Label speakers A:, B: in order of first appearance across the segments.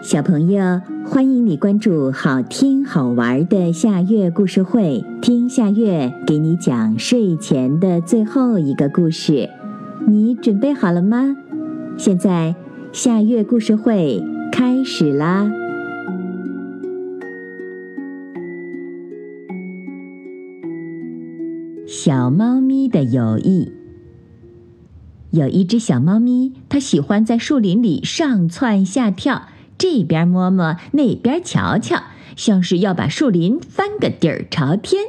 A: 小朋友，欢迎你关注好听好玩的夏月故事会，听夏月给你讲睡前的最后一个故事。你准备好了吗？现在夏月故事会开始啦！小猫咪的友谊。有一只小猫咪，它喜欢在树林里上蹿下跳。这边摸摸，那边瞧瞧，像是要把树林翻个底儿朝天。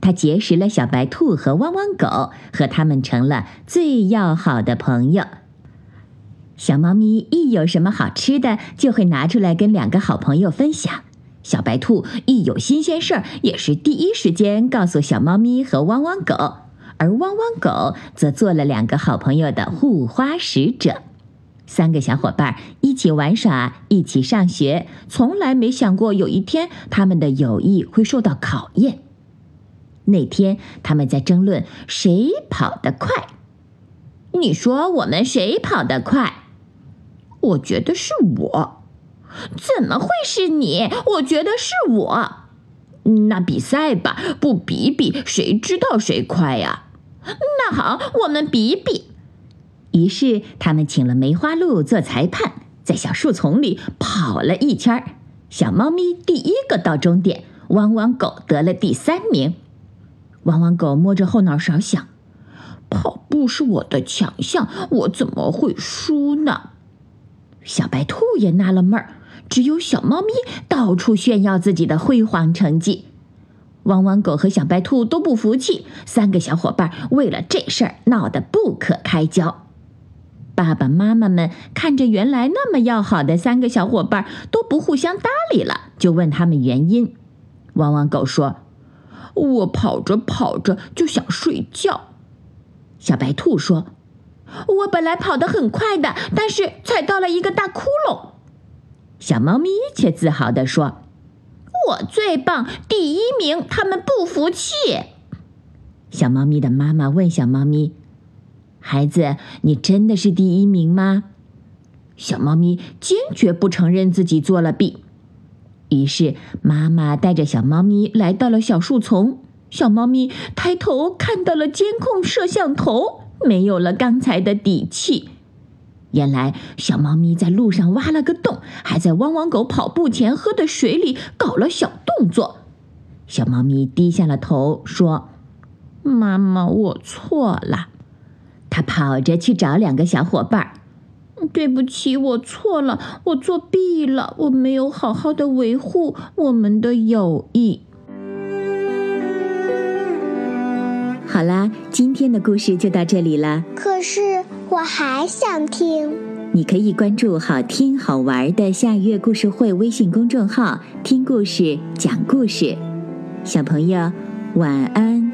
A: 他结识了小白兔和汪汪狗，和他们成了最要好的朋友。小猫咪一有什么好吃的，就会拿出来跟两个好朋友分享。小白兔一有新鲜事儿，也是第一时间告诉小猫咪和汪汪狗，而汪汪狗则做了两个好朋友的护花使者。三个小伙伴一起玩耍，一起上学，从来没想过有一天他们的友谊会受到考验。那天他们在争论谁跑得快。你说我们谁跑得快？我觉得是我。怎么会是你？我觉得是我。那比赛吧，不比比，谁知道谁快呀？那好，我们比比。于是他们请了梅花鹿做裁判，在小树丛里跑了一圈儿。小猫咪第一个到终点，汪汪狗得了第三名。汪汪狗摸着后脑勺想：跑步是我的强项，我怎么会输呢？小白兔也纳了闷儿，只有小猫咪到处炫耀自己的辉煌成绩。汪汪狗和小白兔都不服气，三个小伙伴为了这事儿闹得不可开交。爸爸妈妈们看着原来那么要好的三个小伙伴都不互相搭理了，就问他们原因。汪汪狗说：“我跑着跑着就想睡觉。”小白兔说：“我本来跑得很快的，但是踩到了一个大窟窿。”小猫咪却自豪地说：“我最棒，第一名！”他们不服气。小猫咪的妈妈问小猫咪。孩子，你真的是第一名吗？小猫咪坚决不承认自己作了弊。于是，妈妈带着小猫咪来到了小树丛。小猫咪抬头看到了监控摄像头，没有了刚才的底气。原来，小猫咪在路上挖了个洞，还在汪汪狗跑步前喝的水里搞了小动作。小猫咪低下了头，说：“妈妈，我错了。”他跑着去找两个小伙伴儿，对不起，我错了，我作弊了，我没有好好的维护我们的友谊。好啦，今天的故事就到这里了。
B: 可是我还想听。
A: 你可以关注“好听好玩的夏月故事会”微信公众号，听故事，讲故事。小朋友，晚安。